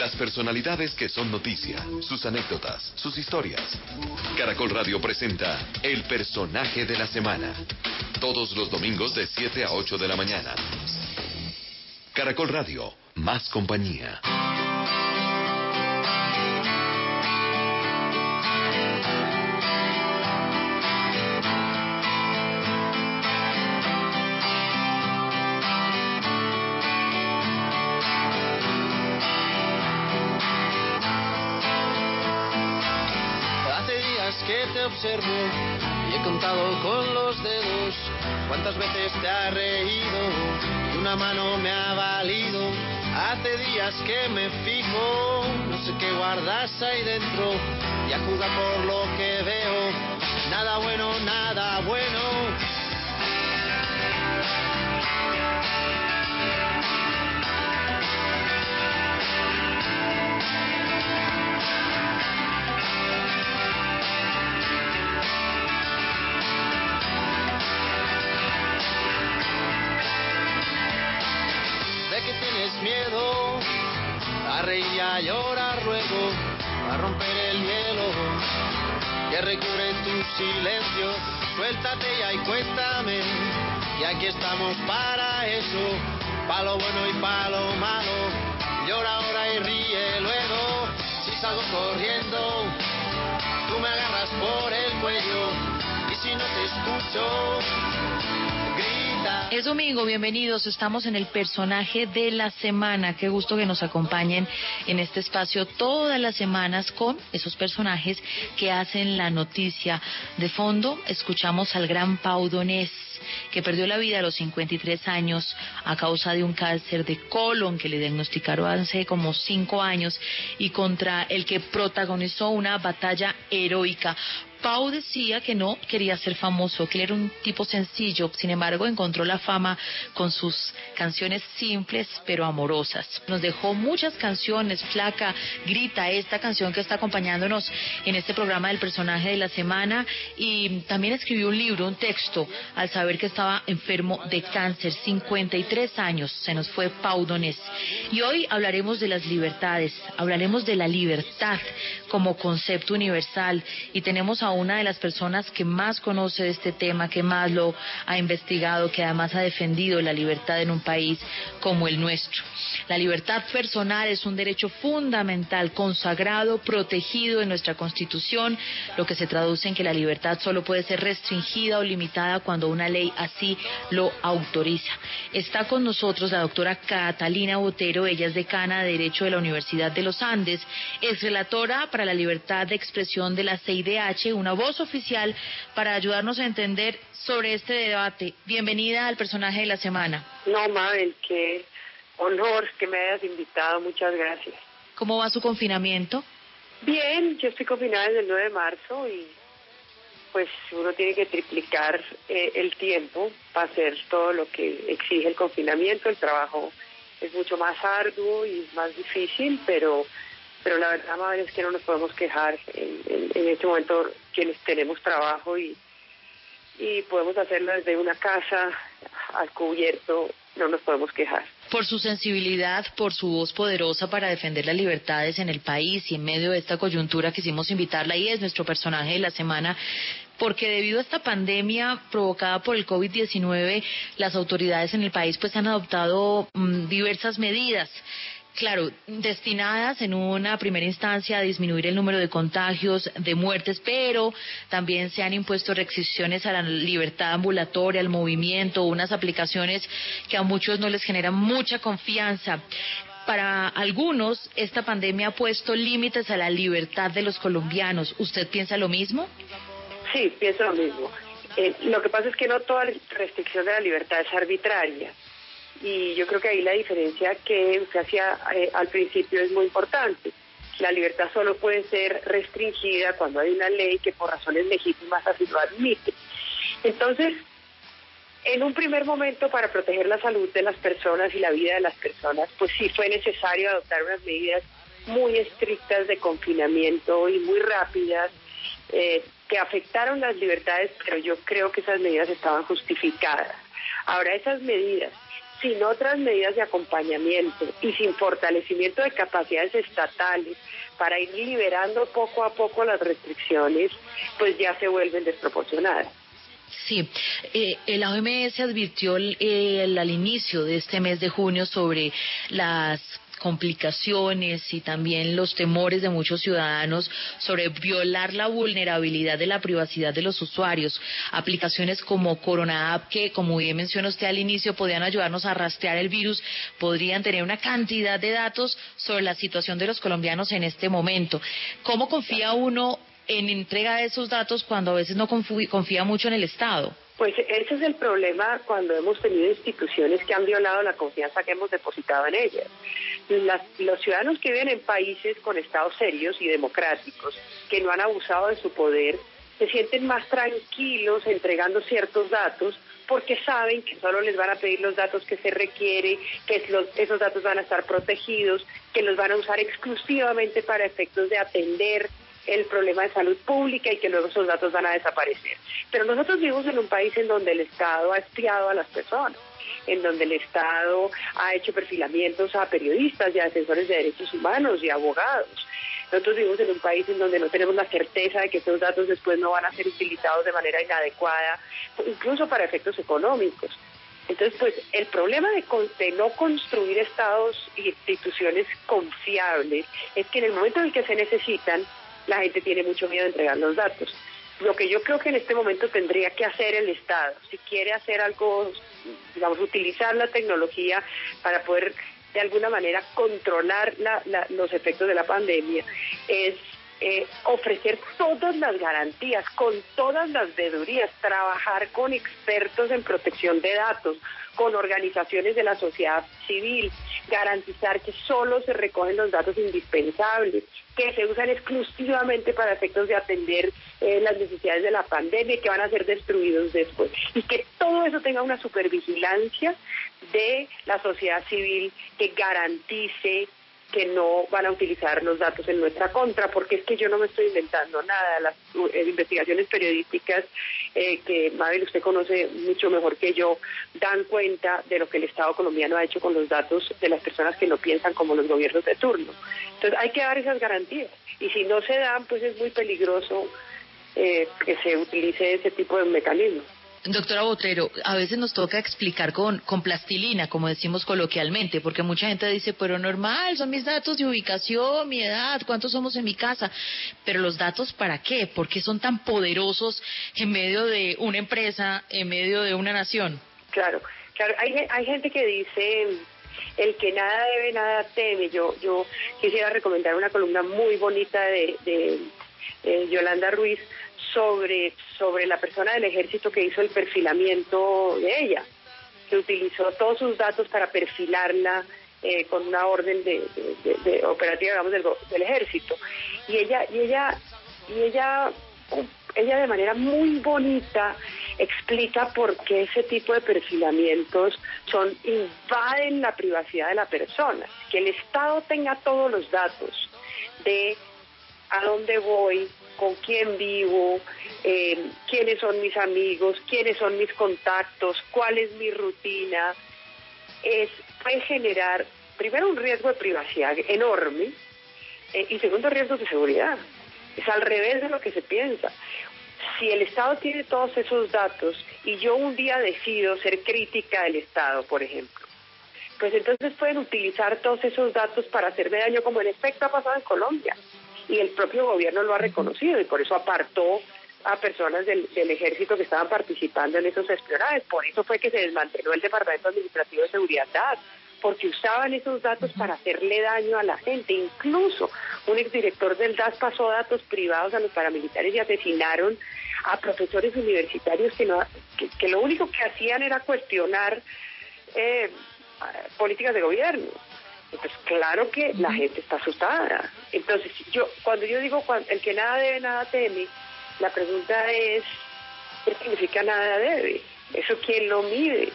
Las personalidades que son noticia, sus anécdotas, sus historias. Caracol Radio presenta El personaje de la semana. Todos los domingos de 7 a 8 de la mañana. Caracol Radio, más compañía. Y he contado con los dedos cuántas veces te ha reído y una mano me ha valido. Hace días que me fijo, no sé qué guardas ahí dentro y a juzgar por lo que veo, nada bueno, nada bueno. Tienes miedo a reír y a llorar luego, a romper el hielo que recubre tu silencio. Suéltate ya y cuéntame, y aquí estamos para eso, pa' lo bueno y pa' lo malo. Llora ahora y ríe luego, si salgo corriendo, tú me agarras por el cuello, y si no te escucho. Es domingo, bienvenidos. Estamos en el personaje de la semana. Qué gusto que nos acompañen en este espacio todas las semanas con esos personajes que hacen la noticia. De fondo, escuchamos al gran Pau Donés que perdió la vida a los 53 años a causa de un cáncer de colon que le diagnosticaron hace como cinco años y contra el que protagonizó una batalla heroica. Pau decía que no quería ser famoso, que él era un tipo sencillo, sin embargo encontró la fama con sus canciones simples pero amorosas. Nos dejó muchas canciones, Flaca, Grita, esta canción que está acompañándonos en este programa del personaje de la semana y también escribió un libro, un texto, al saber que estaba enfermo de cáncer, 53 años, se nos fue Pau Donés. Y hoy hablaremos de las libertades, hablaremos de la libertad como concepto universal y tenemos a una de las personas que más conoce este tema, que más lo ha investigado, que además ha defendido la libertad en un país como el nuestro. La libertad personal es un derecho fundamental, consagrado, protegido en nuestra Constitución, lo que se traduce en que la libertad solo puede ser restringida o limitada cuando una ley así lo autoriza. Está con nosotros la doctora Catalina Botero, ella es decana de Derecho de la Universidad de los Andes, es relatora para la libertad de expresión de la CIDH, una voz oficial para ayudarnos a entender sobre este debate. Bienvenida al personaje de la semana. No, Mabel, qué honor que me hayas invitado, muchas gracias. ¿Cómo va su confinamiento? Bien, yo estoy confinada desde el 9 de marzo y pues uno tiene que triplicar eh, el tiempo para hacer todo lo que exige el confinamiento. El trabajo es mucho más arduo y más difícil, pero pero la verdad, Mabel, es que no nos podemos quejar. En, en, en este momento quienes tenemos trabajo y, y podemos hacerlo desde una casa al cubierto, no nos podemos quejar. Por su sensibilidad, por su voz poderosa para defender las libertades en el país y en medio de esta coyuntura quisimos invitarla y es nuestro personaje de la semana porque debido a esta pandemia provocada por el COVID-19, las autoridades en el país pues han adoptado mmm, diversas medidas claro, destinadas en una primera instancia a disminuir el número de contagios, de muertes, pero también se han impuesto restricciones a la libertad ambulatoria, al movimiento, unas aplicaciones que a muchos no les generan mucha confianza. Para algunos, esta pandemia ha puesto límites a la libertad de los colombianos. ¿Usted piensa lo mismo? Sí, pienso lo mismo. Eh, lo que pasa es que no toda restricción de la libertad es arbitraria y yo creo que ahí la diferencia que usted hacía eh, al principio es muy importante. La libertad solo puede ser restringida cuando hay una ley que por razones legítimas así lo admite. Entonces, en un primer momento, para proteger la salud de las personas y la vida de las personas, pues sí fue necesario adoptar unas medidas muy estrictas de confinamiento y muy rápidas eh, que afectaron las libertades, pero yo creo que esas medidas estaban justificadas. Ahora, esas medidas sin otras medidas de acompañamiento y sin fortalecimiento de capacidades estatales para ir liberando poco a poco las restricciones, pues ya se vuelven desproporcionadas. Sí, eh, la OMS advirtió al inicio de este mes de junio sobre las complicaciones y también los temores de muchos ciudadanos sobre violar la vulnerabilidad de la privacidad de los usuarios. Aplicaciones como Corona App, que como bien mencionó usted al inicio, podían ayudarnos a rastrear el virus, podrían tener una cantidad de datos sobre la situación de los colombianos en este momento. ¿Cómo confía uno en entrega de esos datos cuando a veces no confía mucho en el Estado? Pues ese es el problema cuando hemos tenido instituciones que han violado la confianza que hemos depositado en ellas. los ciudadanos que viven en países con estados serios y democráticos, que no han abusado de su poder, se sienten más tranquilos entregando ciertos datos porque saben que solo les van a pedir los datos que se requiere, que esos datos van a estar protegidos, que los van a usar exclusivamente para efectos de atender el problema de salud pública y que luego esos datos van a desaparecer. Pero nosotros vivimos en un país en donde el Estado ha espiado a las personas en donde el Estado ha hecho perfilamientos a periodistas y a defensores de derechos humanos y abogados. Nosotros vivimos en un país en donde no tenemos la certeza de que esos datos después no van a ser utilizados de manera inadecuada, incluso para efectos económicos. Entonces, pues el problema de, de, no construir estados y instituciones confiables es que en el momento en el que se necesitan, la gente tiene mucho miedo de entregar los datos. Lo que yo creo que en este momento tendría que hacer el Estado, si quiere hacer algo, digamos, utilizar la tecnología para poder de alguna manera controlar los efectos de la pandemia, es eh, ofrecer todas las garantías, con todas las veedurías, trabajar con expertos en protección de datos, con organizaciones de la sociedad civil, garantizar que solo se recogen los datos indispensables, que se usan exclusivamente para efectos de atender eh, las necesidades de la pandemia y que van a ser destruidos después. Y que todo eso tenga una supervigilancia de la sociedad civil que garantice que no van a utilizar los datos en nuestra contra, porque es que yo no me estoy inventando nada. Las eh, investigaciones periodísticas eh, que Mabel usted conoce mucho mejor que yo dan cuenta de lo que el Estado colombiano ha hecho con los datos de las personas que no piensan como los gobiernos de turno. Entonces hay que dar esas garantías y si no se dan, pues es muy peligroso eh, que se utilice ese tipo de mecanismos. Doctora Botrero, a veces nos toca explicar con, con plastilina, como decimos coloquialmente, porque mucha gente dice, pero normal, son mis datos de ubicación, mi edad, cuántos somos en mi casa. Pero los datos, ¿para qué? ¿Por qué son tan poderosos en medio de una empresa, en medio de una nación? Claro, claro. Hay, hay gente que dice, el que nada debe, nada teme. Yo, yo quisiera recomendar una columna muy bonita de, de Yolanda Ruiz sobre, sobre la persona del ejército que hizo el perfilamiento de ella, que utilizó todos sus datos para perfilarla eh, con una orden de, operativa, digamos, del, del, ejército. Y ella, y ella, y ella, ella de manera muy bonita explica por qué ese tipo de perfilamientos son invaden la privacidad de la persona. Que el Estado tenga todos los datos de a dónde voy, con quién vivo, eh, quiénes son mis amigos, quiénes son mis contactos, cuál es mi rutina, es, puede generar primero un riesgo de privacidad enorme eh, y segundo riesgo de seguridad. Es al revés de lo que se piensa. Si el Estado tiene todos esos datos y yo un día decido ser crítica del Estado, por ejemplo, pues entonces pueden utilizar todos esos datos para hacerme daño como en efecto ha pasado en Colombia y el propio gobierno lo ha reconocido y por eso apartó a personas del, ejército que estaban participando en esos espionajes. Por eso fue que se desmanteló el Departamento Administrativo de Seguridad porque usaban esos datos para hacerle daño a la gente. Incluso un exdirector del DAS pasó datos privados a los paramilitares y asesinaron a profesores universitarios que, no, que, lo único que hacían era cuestionar eh, políticas de gobierno. Entonces, claro que la gente está asustada. Entonces, yo cuando yo digo el que nada debe, nada teme, la pregunta es, ¿qué significa nada debe? ¿Eso quién lo mide?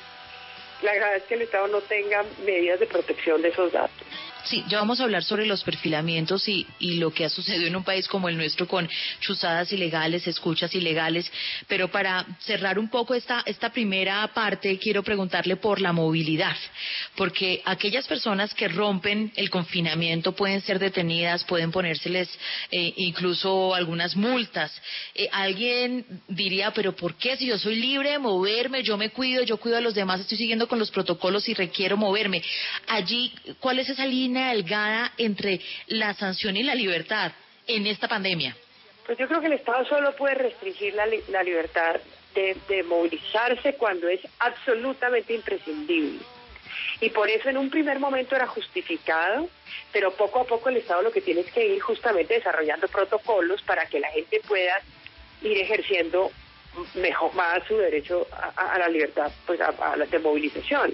La gravedad es que el Estado no tenga medidas de protección de esos datos. Sí, ya vamos a hablar sobre los perfilamientos y, y lo que ha sucedido en un país como el nuestro con chuzadas ilegales, escuchas ilegales, pero para cerrar un poco esta, esta primera parte, quiero preguntarle por la movilidad, porque aquellas personas que rompen el confinamiento pueden ser detenidas, pueden ponérseles eh, incluso algunas multas. Eh, alguien diría, pero ¿por qué si yo soy libre de moverme, yo me cuido, yo cuido a los demás, estoy siguiendo con los protocolos y requiero moverme? Allí, ¿cuál es esa línea delgada entre la sanción y la libertad en esta pandemia? Pues yo creo que el Estado solo puede restringir la, la libertad de, movilizarse cuando es absolutamente imprescindible. Y por eso en un primer momento era justificado, pero poco a poco el Estado lo que tiene es que ir justamente desarrollando protocolos para que la gente pueda ir ejerciendo mejor más su derecho a, a la libertad pues a, a la de movilización.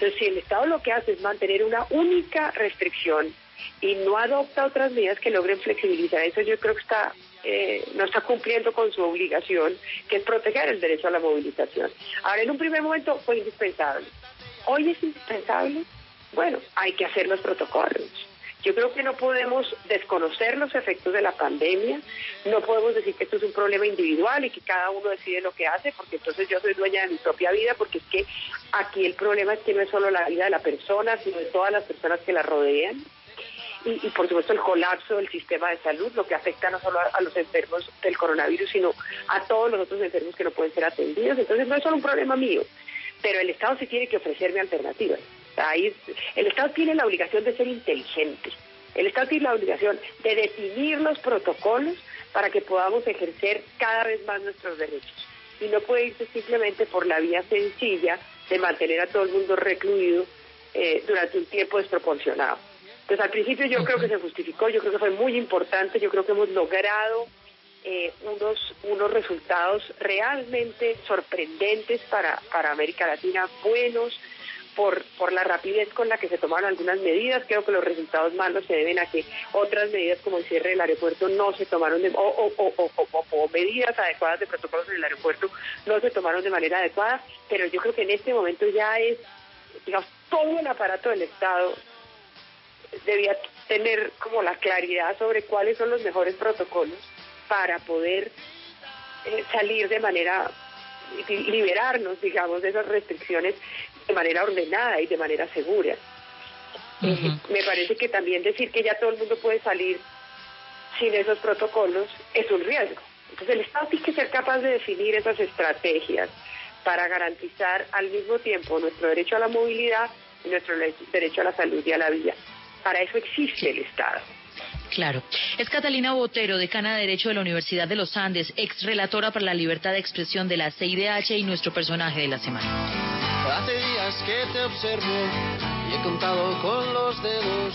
Entonces, si el Estado lo que hace es mantener una única restricción y no adopta otras medidas que logren flexibilizar eso, yo creo que está eh, no está cumpliendo con su obligación, que es proteger el derecho a la movilización. Ahora, en un primer momento fue indispensable. Hoy es indispensable. Bueno, hay que hacer los protocolos. Yo creo que no podemos desconocer los efectos de la pandemia, no podemos decir que esto es un problema individual y que cada uno decide lo que hace, porque entonces yo soy dueña de mi propia vida, porque es que aquí el problema es que no es solo la vida de la persona, sino de todas las personas que la rodean. Y, por supuesto el colapso del sistema de salud, lo que afecta no solo a, a, los enfermos del coronavirus, sino a todos los otros enfermos que no pueden ser atendidos. Entonces no es solo un problema mío, pero el Estado sí tiene que ofrecerme alternativas. Ahí, el Estado tiene la obligación de ser inteligente. El Estado tiene la obligación de definir los protocolos para que podamos ejercer cada vez más nuestros derechos. Y no puede irse simplemente por la vía sencilla de mantener a todo el mundo recluido eh, durante un tiempo desproporcionado. Entonces, al principio yo creo que se justificó, yo creo que fue muy importante, yo creo que hemos logrado eh, unos, unos resultados realmente sorprendentes para, para América Latina, buenos, por, por la rapidez con la que se tomaron algunas medidas. Creo que los resultados malos se deben a que otras medidas como el cierre del aeropuerto no se tomaron de, o, o, o, o, medidas adecuadas de protocolos en el aeropuerto no se tomaron de manera adecuada, pero yo creo que en este momento ya es, digamos, todo el aparato del Estado debía tener como la claridad sobre cuáles son los mejores protocolos para poder eh, salir de manera liberarnos, digamos, de esas restricciones de manera ordenada y de manera segura. Uh -huh. Me parece que también decir que ya todo el mundo puede salir sin esos protocolos es un riesgo. Entonces el Estado tiene que ser capaz de definir esas estrategias para garantizar al mismo tiempo nuestro derecho a la movilidad y nuestro derecho a la salud y a la vida. Para eso existe el Estado. Claro. Es Catalina Botero, decana de Derecho de la Universidad de los Andes, ex relatora para la libertad de expresión de la CIDH y nuestro personaje de la semana. Hace días que te observo y he contado con los dedos.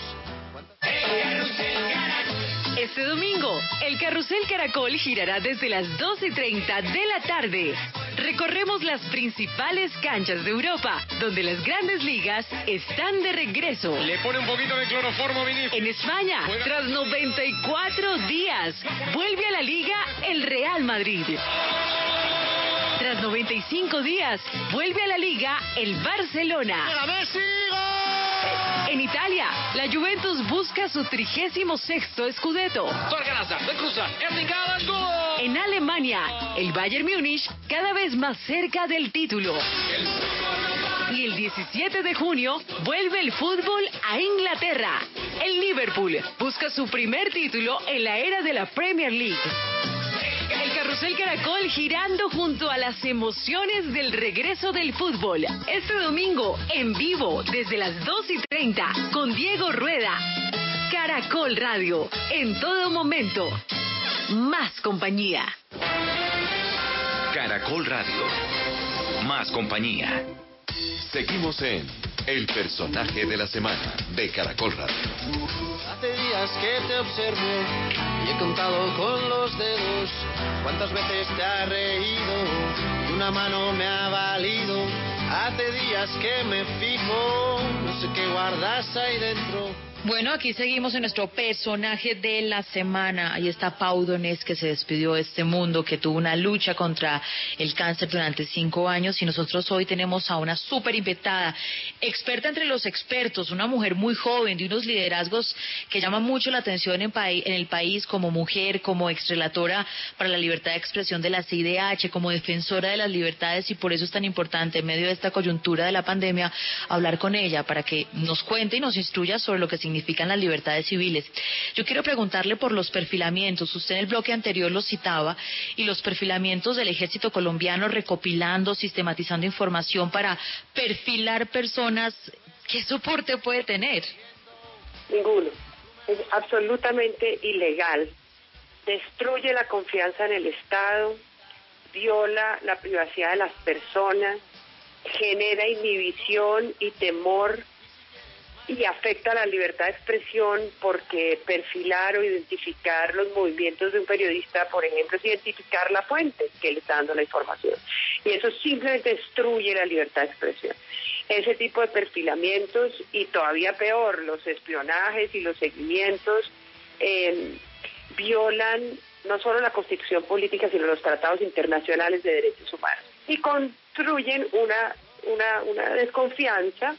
Este domingo, el Carrusel Caracol girará desde las 12 y 30 de la tarde. Recorremos las principales canchas de Europa, donde las grandes ligas están de regreso. Le pone un poquito de cloroformo, Vinicius. En España, Juega. tras 94 días, vuelve a la liga el Real Madrid. Tras 95 días, vuelve a la liga el Barcelona. En Italia, la Juventus busca su 36 Scudetto. En Alemania, el Bayern Múnich cada vez más cerca del título. Y el 17 de junio vuelve el fútbol a Inglaterra. El Liverpool busca su primer título en la era de la Premier League. Caracol girando junto a las emociones del regreso del fútbol. Este domingo, en vivo, desde las 2 y 30, con Diego Rueda. Caracol Radio, en todo momento. Más compañía. Caracol Radio. Más compañía. Seguimos en El personaje de la semana de Caracol Radio. Hace días que te observo y he contado con los dedos cuántas veces te ha reído y una mano me ha valido. Hace días que me fijo, no sé qué guardas ahí dentro Bueno, aquí seguimos en nuestro personaje de la semana. Ahí está Pau Donés, que se despidió de este mundo, que tuvo una lucha contra el cáncer durante cinco años. Y nosotros hoy tenemos a una súper invitada, experta entre los expertos, una mujer muy joven, de unos liderazgos que llaman mucho la atención en, en el país, como mujer, como exrelatora para la libertad de expresión de la CIDH, como defensora de las libertades. Y por eso es tan importante, en medio de esta coyuntura de la pandemia, hablar con ella para que nos cuente y nos instruya sobre lo que significa significan las libertades civiles. Yo quiero preguntarle por los perfilamientos. Usted en el bloque anterior los citaba y los perfilamientos del ejército colombiano recopilando, sistematizando información para perfilar personas. ¿Qué soporte puede tener? Ninguno. Es absolutamente ilegal. Destruye la confianza en el Estado, viola la privacidad de las personas, genera inhibición y temor y afecta la libertad de expresión porque perfilar o identificar los movimientos de un periodista, por ejemplo, es identificar la fuente que le está dando la información. Y eso simplemente destruye la libertad de expresión. Ese tipo de perfilamientos y todavía peor, los espionajes y los seguimientos eh, violan no solo la constitución política, sino los tratados internacionales de derechos humanos y construyen una, una, una desconfianza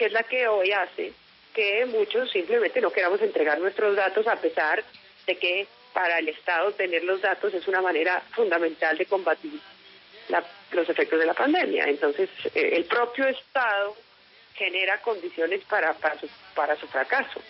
que es la que hoy hace que muchos simplemente no queramos entregar nuestros datos a pesar de que para el Estado tener los datos es una manera fundamental de combatir los efectos de la pandemia. Entonces, eh, el propio Estado genera condiciones para, para, su, para su fracaso.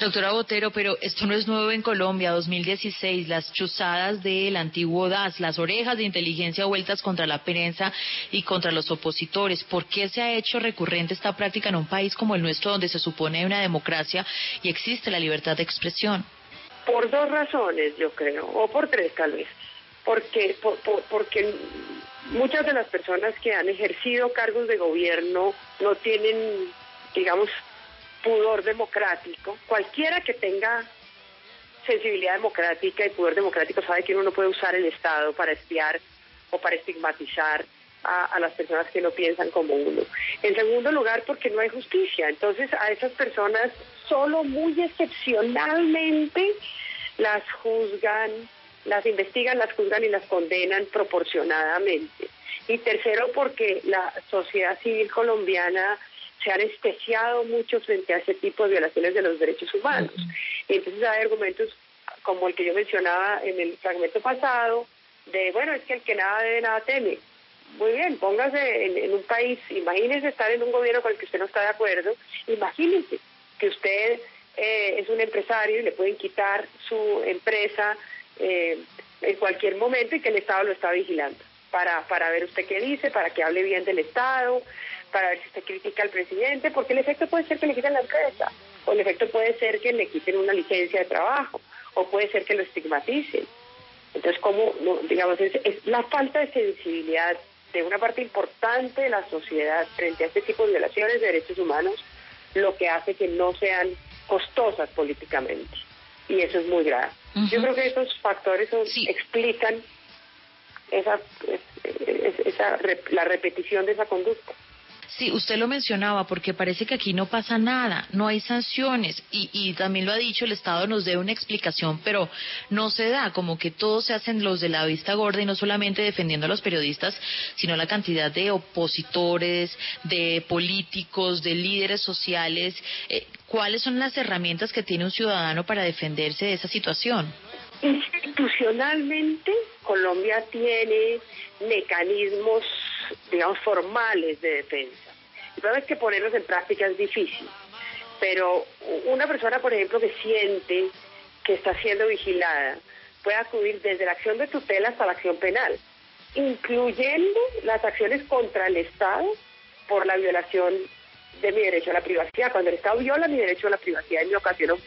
Doctora Botero, pero esto no es nuevo en Colombia. 2016, las chuzadas del antiguo DAS, las orejas de inteligencia vueltas contra la prensa y contra los opositores. ¿Por qué se ha hecho recurrente esta práctica en un país como el nuestro, donde se supone una democracia y existe la libertad de expresión? Por dos razones, yo creo, o por tres tal vez. Porque, porque muchas de las personas que han ejercido cargos de gobierno no tienen, digamos, pudor democrático, cualquiera que tenga sensibilidad democrática y pudor democrático sabe que uno no puede usar el Estado para espiar o para estigmatizar a, las personas que no piensan como uno. En segundo lugar, porque no hay justicia. Entonces, a esas personas solo muy excepcionalmente las juzgan, las investigan, las juzgan y las condenan proporcionadamente. Y tercero, porque la sociedad civil colombiana se han especiado mucho frente a ese tipo de violaciones de los derechos humanos. Entonces hay argumentos como el que yo mencionaba en el fragmento pasado, de, bueno, es que el que nada debe, nada teme. Muy bien, póngase en, un país, imagínese estar en un gobierno con el que usted no está de acuerdo, imagínese que usted eh, es un empresario y le pueden quitar su empresa eh, en cualquier momento y que el Estado lo está vigilando para, para ver usted qué dice, para que hable bien del Estado, para ver si usted critica al presidente, porque el efecto puede ser que le quiten la empresa, o el efecto puede ser que le quiten una licencia de trabajo, o puede ser que lo estigmaticen. Entonces, como, digamos, es, es la falta de sensibilidad de una parte importante de la sociedad frente a este tipo de violaciones de derechos humanos, lo que hace que no sean costosas políticamente. Y eso es muy grave. Yo creo que esos factores explican esa, esa, la repetición de esa conducta. Sí, usted lo mencionaba porque parece que aquí no pasa nada, no hay sanciones y, y también lo ha dicho, el Estado nos debe una explicación, pero no se da, como que todos se hacen los de la vista gorda y no solamente defendiendo a los periodistas, sino la cantidad de opositores, de políticos, de líderes sociales. Eh, ¿Cuáles son las herramientas que tiene un ciudadano para defenderse de esa situación? Institucionalmente, Colombia tiene mecanismos, digamos, formales de defensa. El problema es que ponerlos en práctica es difícil. Pero una persona, por ejemplo, que siente que está siendo vigilada, puede acudir desde la acción de tutela hasta la acción penal, incluyendo las acciones contra el Estado por la violación de mi derecho a la privacidad. Cuando el Estado viola mi derecho a la privacidad y me ocasiona un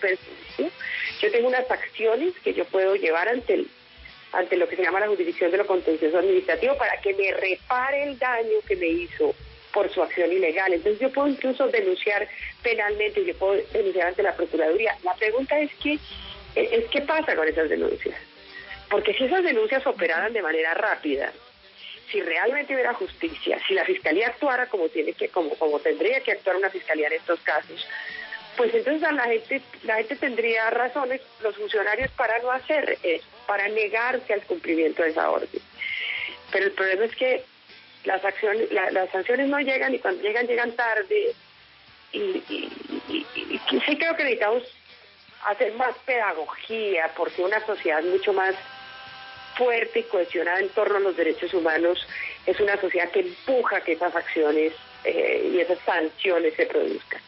yo tengo unas acciones que yo puedo llevar ante el, ante lo que se llama la jurisdicción de lo contencioso administrativo para que me repare el daño que me hizo por su acción ilegal. Entonces yo puedo incluso denunciar penalmente, yo puedo denunciar ante la Procuraduría. La pregunta es que es qué pasa con esas denuncias. Porque si esas denuncias operaran de manera rápida, si realmente hubiera justicia, si la fiscalía actuara como tiene que, como, como tendría que actuar una fiscalía en estos casos, pues entonces la gente, la gente tendría razones, los funcionarios, para no hacer eso, para negarse al cumplimiento de esa orden. Pero el problema es que las acciones, las sanciones no llegan y cuando llegan llegan tarde y, y, sí creo que necesitamos hacer más pedagogía porque una sociedad mucho más fuerte y cohesionada en torno a los derechos humanos es una sociedad que empuja que esas acciones eh, y esas sanciones se produzcan.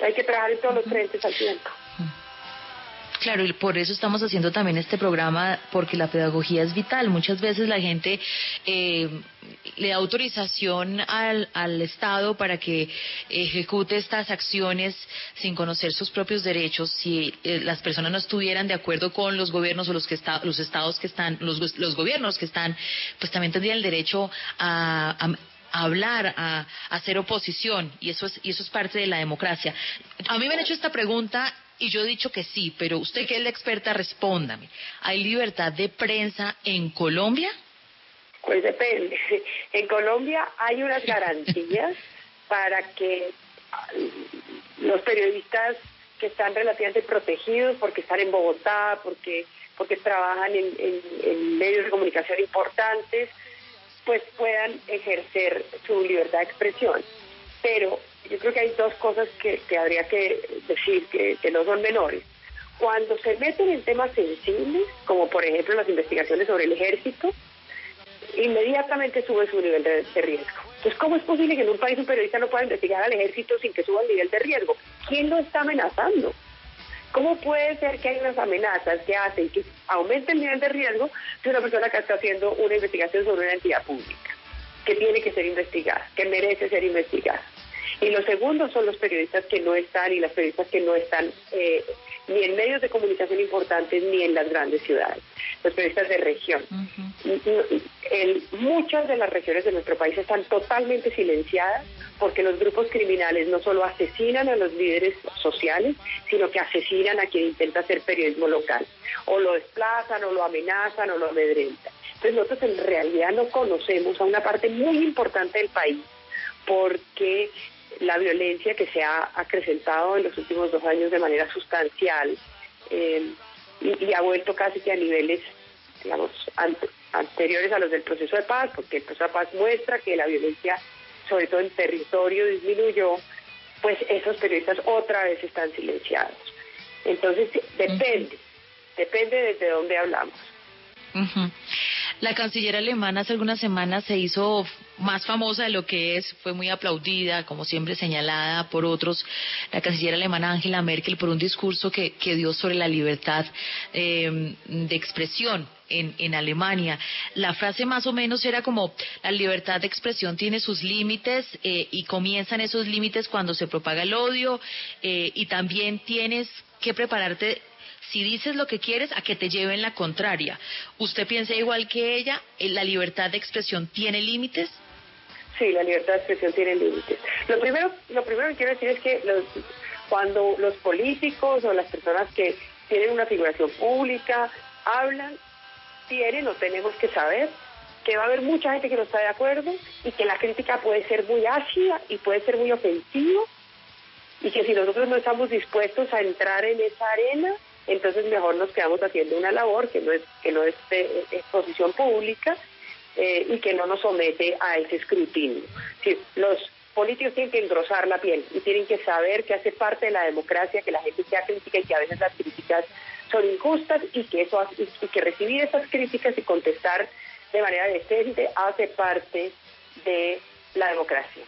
Hay que trabajar en todos los frentes al tiempo. Claro, y por eso estamos haciendo también este programa, porque la pedagogía es vital. Muchas veces la gente eh, le da autorización al, al, Estado para que ejecute estas acciones sin conocer sus propios derechos. Si eh, las personas no estuvieran de acuerdo con los gobiernos o los, que está, los estados que están, los, los gobiernos que están, pues también tendrían el derecho a, hablar, a, hacer oposición, y eso es, y eso es parte de la democracia. A mí me han hecho esta pregunta y yo he dicho que sí, pero usted que es la experta, respóndame. ¿Hay libertad de prensa en Colombia? Pues depende. En Colombia hay unas garantías para que los periodistas que están relativamente protegidos porque están en Bogotá, porque porque trabajan en, en medios de comunicación importantes, pues puedan ejercer su libertad de expresión. Pero yo creo que hay dos cosas que, habría que decir que, no son menores. Cuando se meten en temas sensibles, como por ejemplo las investigaciones sobre el ejército, inmediatamente sube su nivel de, riesgo. Entonces, ¿cómo es posible que en un país un periodista no pueda investigar al ejército sin que suba el nivel de riesgo? ¿Quién lo está amenazando? ¿Cómo puede ser que hay unas amenazas que hacen que aumente el nivel de riesgo de una persona que está haciendo una investigación sobre una entidad pública, que tiene que ser investigada, que merece ser investigada? Y los segundos son los periodistas que no están y las periodistas que no están eh, ni en medios de comunicación importantes ni en las grandes ciudades, los periodistas de región. muchas de las regiones de nuestro país están totalmente silenciadas porque los grupos criminales no solo asesinan a los líderes sociales, sino que asesinan a quien intenta hacer periodismo local. O lo desplazan, o lo amenazan, o lo amedrentan. Entonces nosotros en realidad no conocemos a una parte muy importante del país porque la violencia que se ha acrecentado en los últimos dos años de manera sustancial eh, y, ha vuelto casi que a niveles, digamos, anteriores a los del proceso de paz, porque el proceso de paz muestra que la violencia, sobre todo en territorio, disminuyó, pues esos periodistas otra vez están silenciados. Entonces, depende, depende desde dónde hablamos. La canciller alemana hace algunas semanas se hizo más famosa de lo que es, fue muy aplaudida, como siempre señalada por otros, la canciller alemana Angela Merkel por un discurso que, que dio sobre la libertad eh, de expresión en, en, Alemania. La frase más o menos era como, la libertad de expresión tiene sus límites eh, y comienzan esos límites cuando se propaga el odio eh, y también tienes que prepararte si dices lo que quieres, a que te lleven la contraria. ¿Usted piensa igual que ella? ¿La libertad de expresión tiene límites? Sí, la libertad de expresión tiene límites. Lo primero, lo primero que quiero decir es que cuando los políticos o las personas que tienen una figuración pública hablan, tienen o tenemos que saber que va a haber mucha gente que no está de acuerdo y que la crítica puede ser muy ácida y puede ser muy ofensiva y que si nosotros no estamos dispuestos a entrar en esa arena, entonces mejor nos quedamos haciendo una labor que no es que no es de exposición pública eh, y que no nos somete a ese escrutinio. los políticos tienen que engrosar la piel y tienen que saber que hace parte de la democracia que la gente sea crítica y que a veces las críticas son injustas y que eso y que recibir esas críticas y contestar de manera decente hace parte de la democracia.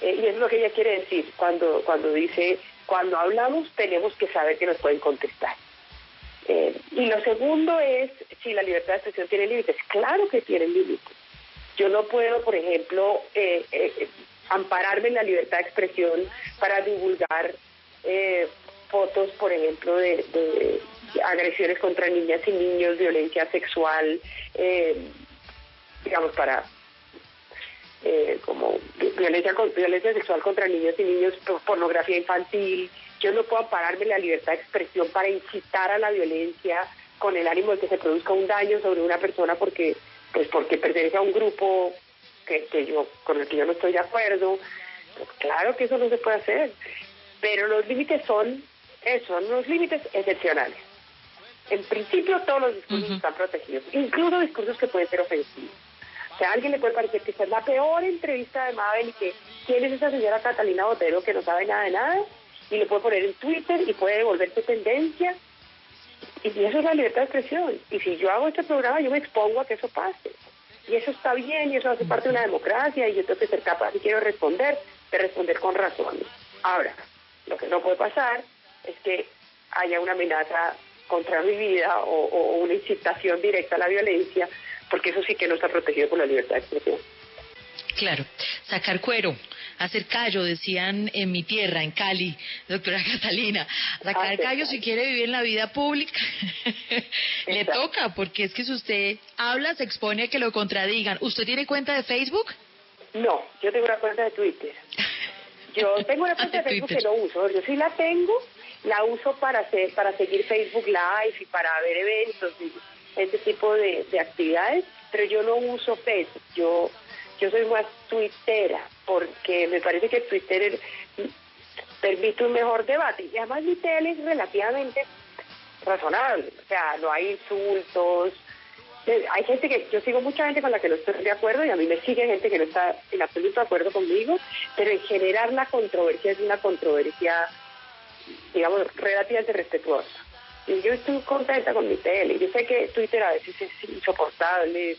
Eh, y eso es lo que ella quiere decir cuando cuando dice cuando hablamos tenemos que saber que nos pueden contestar. Eh, y lo segundo es si la libertad de expresión tiene límites. Claro que tiene límites. Yo no puedo, por ejemplo, eh, eh, ampararme en la libertad de expresión para divulgar fotos, por ejemplo, de, agresiones contra niñas y niños, violencia sexual, digamos, para como violencia, violencia sexual contra niños y niños, pornografía infantil, yo no puedo pararme la libertad de expresión para incitar a la violencia con el ánimo de que se produzca un daño sobre una persona porque pues porque pertenece a un grupo que, yo con el que yo no estoy de acuerdo. Pues claro que eso no se puede hacer. pero los límites son eso, son unos límites excepcionales. En principio todos los discursos están protegidos, incluso discursos que pueden ser ofensivos. Sea, a alguien le puede parecer que esta es la peor entrevista de Mabel y que quién es esa señora Catalina Botero que no sabe nada de nada y le puede poner en Twitter y puede volverse tendencia. Y eso es la libertad de expresión. Y si yo hago este programa, yo me expongo a que eso pase. Y eso está bien y eso hace parte de una democracia y yo tengo que ser capaz, si quiero responder, de responder con razones. Ahora, lo que no puede pasar es que haya una amenaza contra mi vida o, una incitación directa a la violencia, porque eso sí que no está protegido por la libertad de expresión. Claro, sacar cuero, hacer callo, decían en mi tierra, en Cali, doctora Catalina. Sacar callo si quiere vivir en la vida pública. Le toca, porque es que si usted habla, se expone a que lo contradigan. ¿Usted tiene cuenta de Facebook? No, yo tengo una cuenta de Twitter. Yo tengo una cuenta de Facebook que no uso. Yo sí la tengo, la uso para hacer, para seguir Facebook Live y para ver eventos y este tipo de, actividades, pero yo no uso Facebook. Yo yo soy más tuitera porque me parece que Twitter permite un mejor debate y además mi tele es relativamente razonable, o sea, no hay insultos, eh, hay gente que, yo sigo mucha gente con la que no estoy de acuerdo y a mí me sigue gente que no está en absoluto de acuerdo conmigo, pero en general la controversia es una controversia, digamos, relativamente respetuosa. Y yo estoy contenta con mi tele. Yo sé que Twitter a veces es insoportable,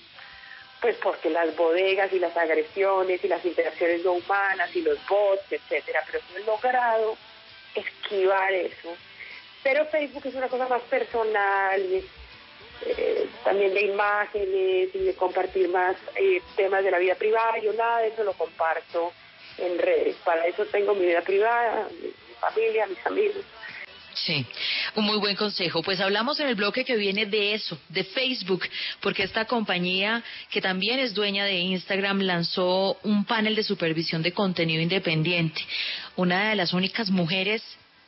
pues porque las bodegas y las agresiones y las interacciones no humanas y los bots, etcétera, pero yo he logrado esquivar eso. Pero Facebook es una cosa más personal, eh, también de imágenes y de compartir más eh, temas de la vida privada. Yo nada de eso lo comparto en redes. Para eso tengo mi vida privada, mi familia, mis amigos. Sí, un muy buen consejo. Pues hablamos en el bloque que viene de eso, de Facebook, porque esta compañía, que también es dueña de Instagram, lanzó un panel de supervisión de contenido independiente. Una de las únicas mujeres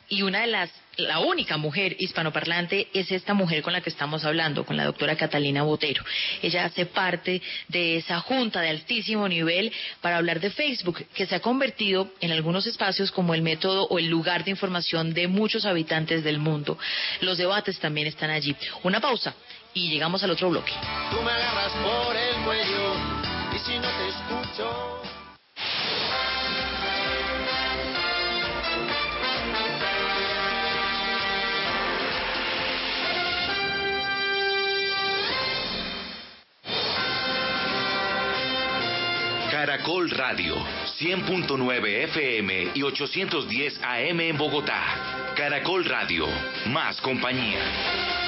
y una de las la única mujer hispanoparlante es esta mujer con la que estamos hablando, con la doctora Catalina Botero. Ella hace parte de esa junta de altísimo nivel para hablar de Facebook, que se ha convertido en algunos espacios como el método o el lugar de información de muchos habitantes del mundo. Los debates también están allí. Una pausa y llegamos al otro bloque. Tú me agarras por el cuello y si no te escucho... Caracol Radio, 100.9 FM y 810 AM en Bogotá. Caracol Radio, más compañía.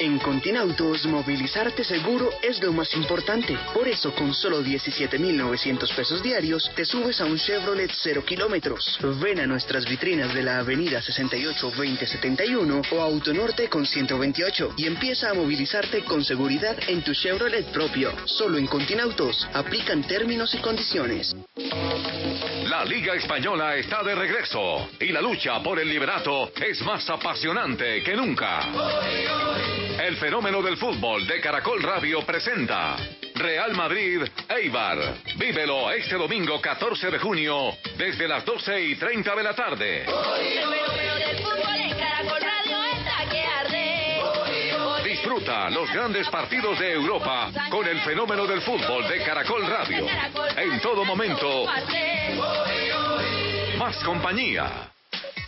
En Continautos, movilizarte seguro es lo más importante. Por eso, con solo 17,900 pesos diarios, te subes a un Chevrolet 0 kilómetros. Ven a nuestras vitrinas de la Avenida 68 2071 o Autonorte con 128 y empieza a movilizarte con seguridad en tu Chevrolet propio. Solo en Continautos. Aplican términos y condiciones. La Liga Española está de regreso y la lucha por el liberato es más apasionante que nunca. El fenómeno del fútbol de Caracol Radio presenta Real Madrid Eibar. Vívelo este domingo 14 de junio desde las 12 y 30 de la tarde. Disfruta los grandes partidos de Europa con el fenómeno del fútbol de Caracol Radio. En todo momento, más compañía.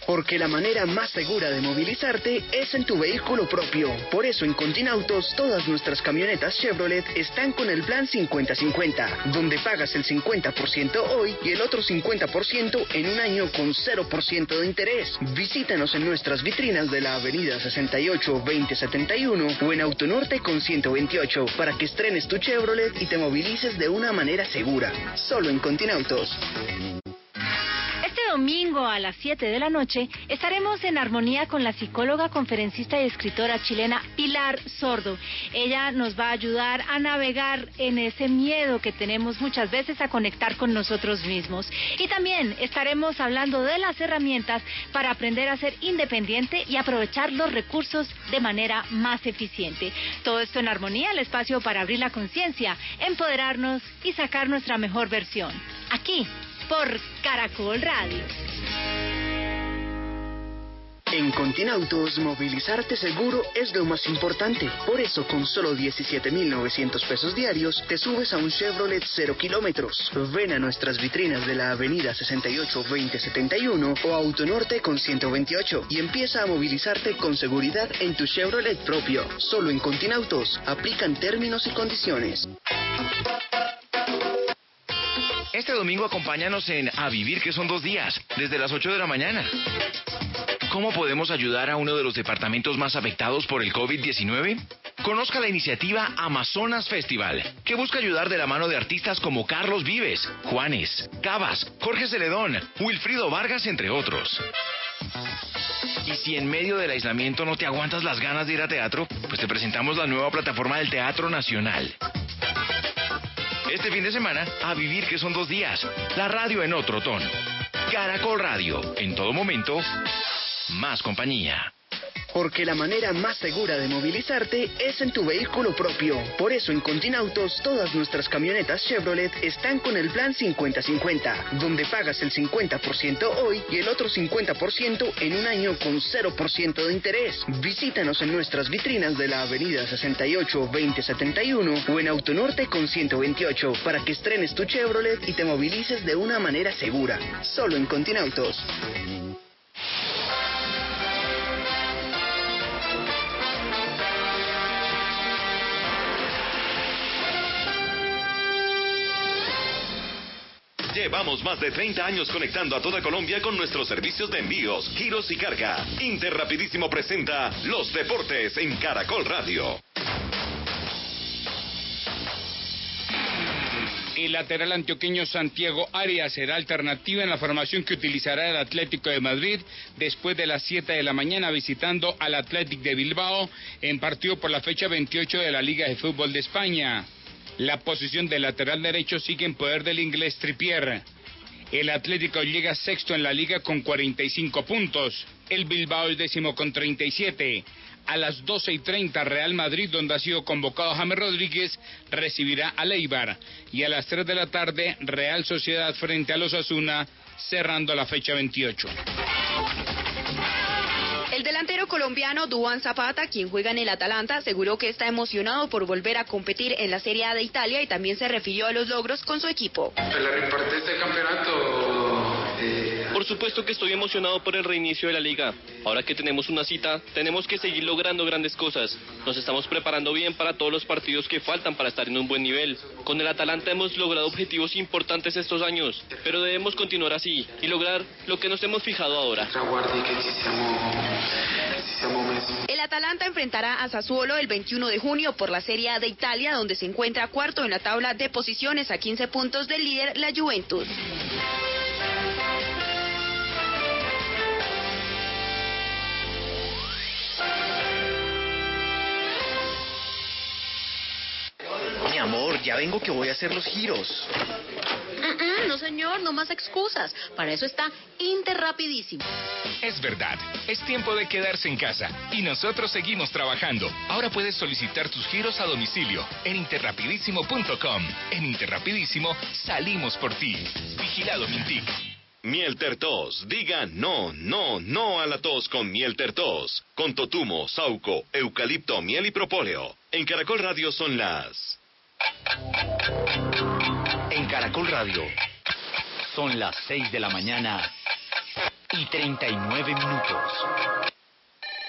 Porque la manera más segura de movilizarte es en tu vehículo propio. Por eso en Continautos todas nuestras camionetas Chevrolet están con el plan 50-50, donde pagas el 50% hoy y el otro 50% en un año con 0% de interés. Visítanos en nuestras vitrinas de la Avenida 68 2071 o en Autonorte con 128 para que estrenes tu Chevrolet y te movilices de una manera segura. Solo en Continautos domingo a las 7 de la noche estaremos en armonía con la psicóloga, conferencista y escritora chilena Pilar Sordo. Ella nos va a ayudar a navegar en ese miedo que tenemos muchas veces a conectar con nosotros mismos. Y también estaremos hablando de las herramientas para aprender a ser independiente y aprovechar los recursos de manera más eficiente. Todo esto en armonía, el espacio para abrir la conciencia, empoderarnos y sacar nuestra mejor versión. Aquí por Caracol Radio. En Continautos, movilizarte seguro es lo más importante. Por eso, con solo 17,900 pesos diarios, te subes a un Chevrolet 0 kilómetros. Ven a nuestras vitrinas de la Avenida 68 2071 o Autonorte con 128 y empieza a movilizarte con seguridad en tu Chevrolet propio. Solo en Continautos. Aplican términos y condiciones. Este domingo acompáñanos en A Vivir, que son dos días, desde las 8 de la mañana. ¿Cómo podemos ayudar a uno de los departamentos más afectados por el COVID-19? Conozca la iniciativa Amazonas Festival, que busca ayudar de la mano de artistas como Carlos Vives, Juanes, Cabas, Jorge Celedón, Wilfrido Vargas, entre otros. Y si en medio del aislamiento no te aguantas las ganas de ir a teatro, pues te presentamos la nueva plataforma del Teatro Nacional. Este fin de semana, a vivir que son dos días, la radio en otro tono. Caracol Radio, en todo momento, más compañía. Porque la manera más segura de movilizarte es en tu vehículo propio. Por eso en Continautos todas nuestras camionetas Chevrolet están con el plan 50-50, donde pagas el 50% hoy y el otro 50% en un año con 0% de interés. Visítanos en nuestras vitrinas de la Avenida 68 2071 o en Autonorte con 128 para que estrenes tu Chevrolet y te movilices de una manera segura. Solo en Continautos. Llevamos más de 30 años conectando a toda Colombia con nuestros servicios de envíos, giros y carga. Interrapidísimo presenta Los Deportes en Caracol Radio. El lateral antioqueño Santiago Arias será alternativa en la formación que utilizará el Atlético de Madrid después de las 7 de la mañana visitando al Atlético de Bilbao en partido por la fecha 28 de la Liga de Fútbol de España. La posición de lateral derecho sigue en poder del inglés Tripier. El Atlético llega sexto en la liga con 45 puntos. El Bilbao es décimo con 37. A las 12 y 30 Real Madrid, donde ha sido convocado James Rodríguez, recibirá a Leibar. Y a las 3 de la tarde Real Sociedad frente a los Asuna, cerrando la fecha 28. El delantero colombiano Duan Zapata, quien juega en el Atalanta, aseguró que está emocionado por volver a competir en la Serie A de Italia y también se refirió a los logros con su equipo. Eh, por supuesto que estoy emocionado por el reinicio de la liga. Ahora que tenemos una cita, tenemos que seguir logrando grandes cosas. Nos estamos preparando bien para todos los partidos que faltan para estar en un buen nivel. Con el Atalanta hemos logrado objetivos importantes estos años, pero debemos continuar así y lograr lo que nos hemos fijado ahora. El Atalanta enfrentará a Sassuolo el 21 de junio por la Serie A de Italia, donde se encuentra cuarto en la tabla de posiciones a 15 puntos del líder, la Juventus. Amor, ya vengo que voy a hacer los giros. no, señor, no más excusas. Para eso está Interrapidísimo. Es verdad, es tiempo de quedarse en casa y nosotros seguimos trabajando. Ahora puedes solicitar tus giros a domicilio en interrapidísimo.com. En Interrapidísimo salimos por ti. Vigilado Mintic. Miel Tertos. Diga no, no, no a la tos con Miel Tertos. Con totumo, sauco, eucalipto, miel y propóleo. En Caracol Radio son las... En Caracol Radio son las 6 de la mañana y 39 minutos.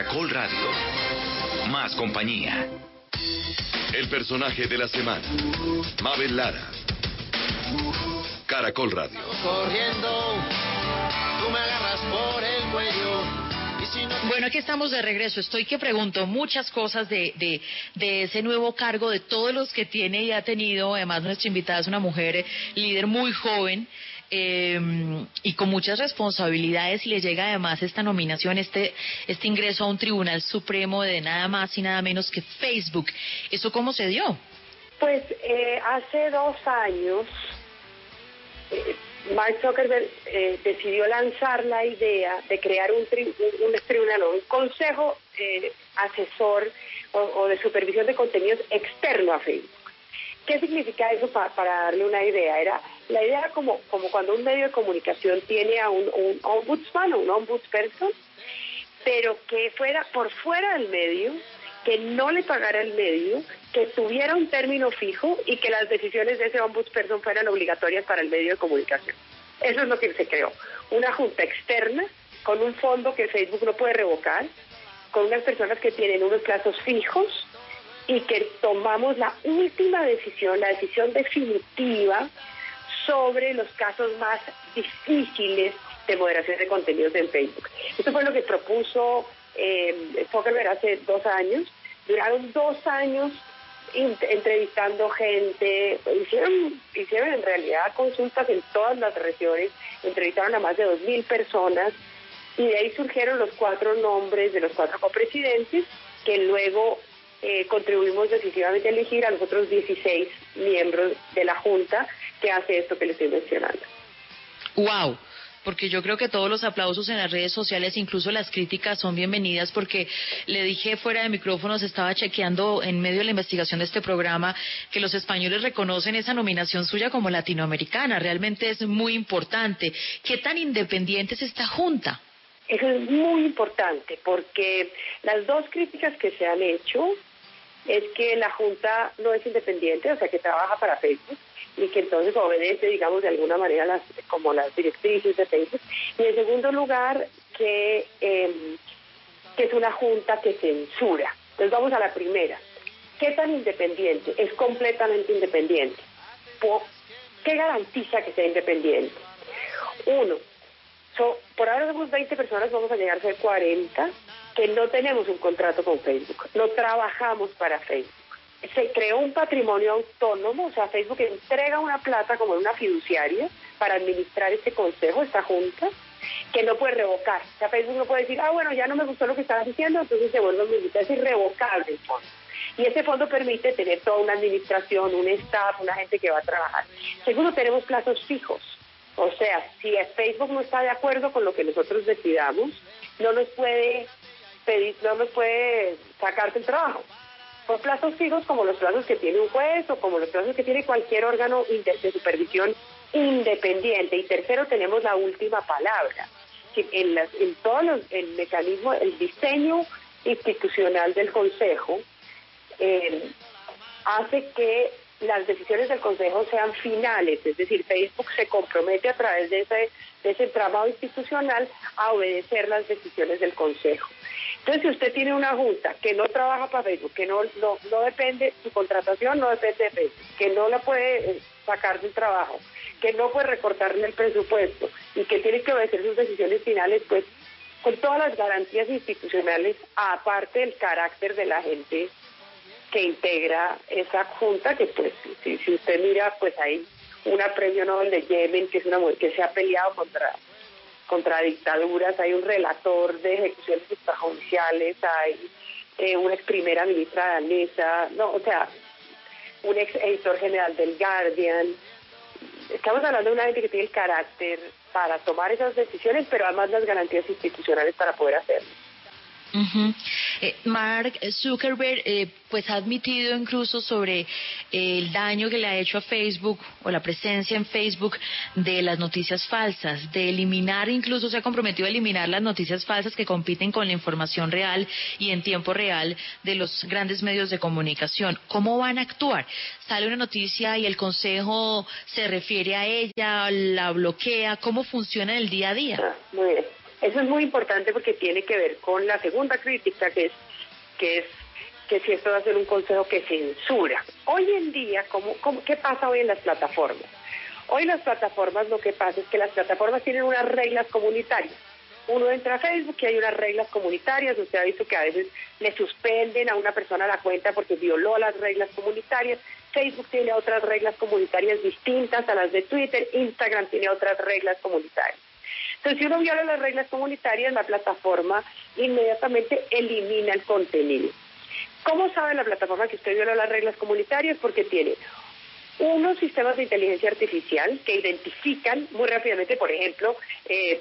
Caracol Radio. Más compañía. El personaje de la semana. Mabel Lara. Caracol Radio. Corriendo, tú me agarras por el cuello Bueno, aquí estamos de regreso. Estoy que pregunto muchas cosas de, de, de ese nuevo cargo, de todos los que tiene y ha tenido. Además, nuestra invitada es una mujer eh, líder muy joven. Eh, y con muchas responsabilidades y le llega además esta nominación, este, este ingreso a un tribunal supremo de nada más y nada menos que Facebook. ¿Eso cómo se dio? Pues eh, hace dos años, eh, Mark Zuckerberg eh, decidió lanzar la idea de crear un, tri- un, un tribunal, un consejo eh, asesor o, o de supervisión de contenidos externo a Facebook. ¿Qué significa eso pa- para darle una idea? Era la idea como, como cuando un medio de comunicación tiene a un, un ombudsman o un ombudsperson, pero que fuera por fuera del medio, que no le pagara el medio, que tuviera un término fijo y que las decisiones de ese ombudsperson fueran obligatorias para el medio de comunicación. Eso es lo que se creó. Una junta externa con un fondo que Facebook no puede revocar, con unas personas que tienen unos plazos fijos y que tomamos la última decisión, la decisión definitiva sobre los casos más difíciles de moderación de contenidos en Facebook. Esto fue lo que propuso eh, Zuckerberg hace dos años. Duraron dos años entrevistando gente, hicieron, hicieron en realidad consultas en todas las regiones, entrevistaron a más de 2.000 personas y de ahí surgieron los cuatro nombres de los cuatro copresidentes que luego eh, contribuimos decisivamente a elegir a los otros 16 miembros de la Junta que hace esto que le estoy mencionando. ¡Wow! Porque yo creo que todos los aplausos en las redes sociales, incluso las críticas, son bienvenidas porque le dije fuera de micrófonos, estaba chequeando en medio de la investigación de este programa que los españoles reconocen esa nominación suya como latinoamericana. Realmente es muy importante. ¿Qué tan independiente es esta junta? Eso es muy importante porque las dos críticas que se han hecho es que la Junta no es independiente, o sea, que trabaja para Facebook y que entonces obedece, digamos, de alguna manera las, como las directrices de Facebook. Y en segundo lugar, que, eh, que es una Junta que censura. Entonces vamos a la primera. ¿Qué tan independiente? Es completamente independiente. ¿Qué garantiza que sea independiente? Uno, So, por ahora somos 20 personas, vamos a llegar a ser 40, que no tenemos un contrato con Facebook, no trabajamos para Facebook. Se creó un patrimonio autónomo, o sea, Facebook entrega una plata como una fiduciaria para administrar este consejo, esta junta, que no puede revocar. O sea, Facebook no puede decir, ah, bueno, ya no me gustó lo que estabas diciendo, entonces se vuelve a es irrevocable el fondo. Y ese fondo permite tener toda una administración, un staff, una gente que va a trabajar. Segundo, tenemos plazos fijos. O sea, si Facebook no está de acuerdo con lo que nosotros decidamos, no nos puede pedir, no nos puede sacar del trabajo. Por plazos fijos como los plazos que tiene un juez o como los plazos que tiene cualquier órgano de supervisión independiente. Y tercero, tenemos la última palabra. En, las- en todo los- el mecanismo, el diseño institucional del Consejo eh, hace que las decisiones del Consejo sean finales, es decir, Facebook se compromete a través de ese, de ese entramado institucional a obedecer las decisiones del Consejo. Entonces, si usted tiene una junta que no trabaja para Facebook, que no, no, no depende, su contratación no depende de Facebook, que no la puede eh, sacar del trabajo, que no puede recortarle el presupuesto y que tiene que obedecer sus decisiones finales, pues con todas las garantías institucionales, aparte del carácter de la gente que integra esa junta, que pues si, si usted mira, pues hay una premio Nobel de Yemen, que es una mujer que se ha peleado contra contra dictaduras, hay un relator de ejecuciones extrajudiciales, hay eh, una ex primera ministra danesa, no, o sea, un ex editor general del Guardian. Estamos hablando de una gente que tiene el carácter para tomar esas decisiones, pero además las garantías institucionales para poder hacerlo. Ujú. Eh, Mark Zuckerberg eh, pues ha admitido incluso sobre eh, el daño que le ha hecho a Facebook o la presencia en Facebook de las noticias falsas, de eliminar incluso se ha comprometido a eliminar las noticias falsas que compiten con la información real y en tiempo real de los grandes medios de comunicación. ¿Cómo van a actuar? Sale una noticia y el Consejo se refiere a ella, la bloquea. ¿Cómo funciona en el día a día? Muy bien. Eso es muy importante porque tiene que ver con la segunda crítica, que es que es que si esto va a ser un consejo que censura. Hoy en día, ¿cómo, cómo, ¿qué pasa hoy en las plataformas? Hoy las plataformas lo que pasa es que las plataformas tienen unas reglas comunitarias. Uno entra a Facebook y hay unas reglas comunitarias. Usted ha visto que a veces le suspenden a una persona la cuenta porque violó las reglas comunitarias. Facebook tiene otras reglas comunitarias distintas a las de Twitter. Instagram tiene otras reglas comunitarias. Entonces, si uno viola las reglas comunitarias, la plataforma inmediatamente elimina el contenido. ¿Cómo sabe la plataforma que usted viola las reglas comunitarias? Porque tiene unos sistemas de inteligencia artificial que identifican muy rápidamente, por ejemplo, eh,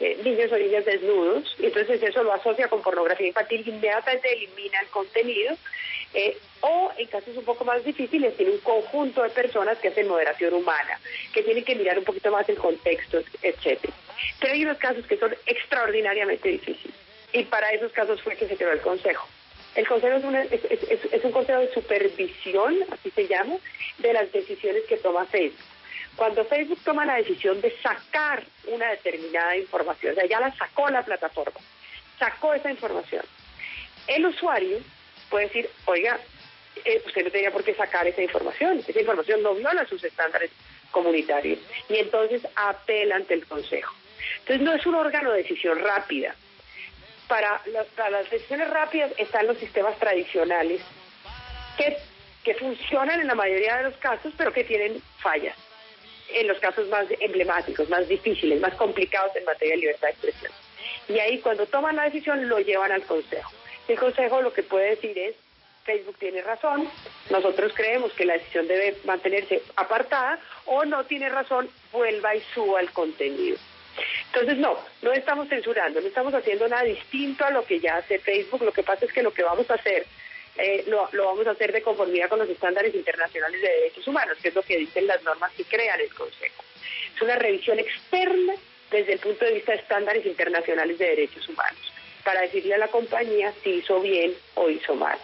eh, niños o niñas desnudos, y entonces eso lo asocia con pornografía infantil, inmediatamente elimina el contenido, eh, o en casos un poco más difíciles tiene un conjunto de personas que hacen moderación humana, que tienen que mirar un poquito más el contexto, etcétera. Pero hay unos casos que son extraordinariamente difíciles, y para esos casos fue que se creó el Consejo. El Consejo es, un consejo de supervisión, así se llama, de las decisiones que toma Facebook. Cuando Facebook toma la decisión de sacar una determinada información, o sea, ya la sacó la plataforma, sacó esa información, el usuario puede decir, oiga, eh, usted no tenía por qué sacar esa información, esa información no viola sus estándares comunitarios, y entonces apela ante el Consejo. Entonces no es un órgano de decisión rápida, para, las decisiones rápidas están los sistemas tradicionales que, que funcionan en la mayoría de los casos, pero que tienen fallas en los casos más emblemáticos, más difíciles, más complicados en materia de libertad de expresión. Y ahí cuando toman la decisión lo llevan al Consejo. El Consejo lo que puede decir es, Facebook tiene razón, nosotros creemos que la decisión debe mantenerse apartada o no tiene razón, vuelva y suba el contenido. Entonces, no, no estamos censurando, no estamos haciendo nada distinto a lo que ya hace Facebook. Lo que pasa es que lo que vamos a hacer eh, lo, vamos a hacer de conformidad con los estándares internacionales de derechos humanos, que es lo que dicen las normas que crean el Consejo. Es una revisión externa desde el punto de vista de estándares internacionales de derechos humanos, para decirle a la compañía si hizo bien o hizo mal.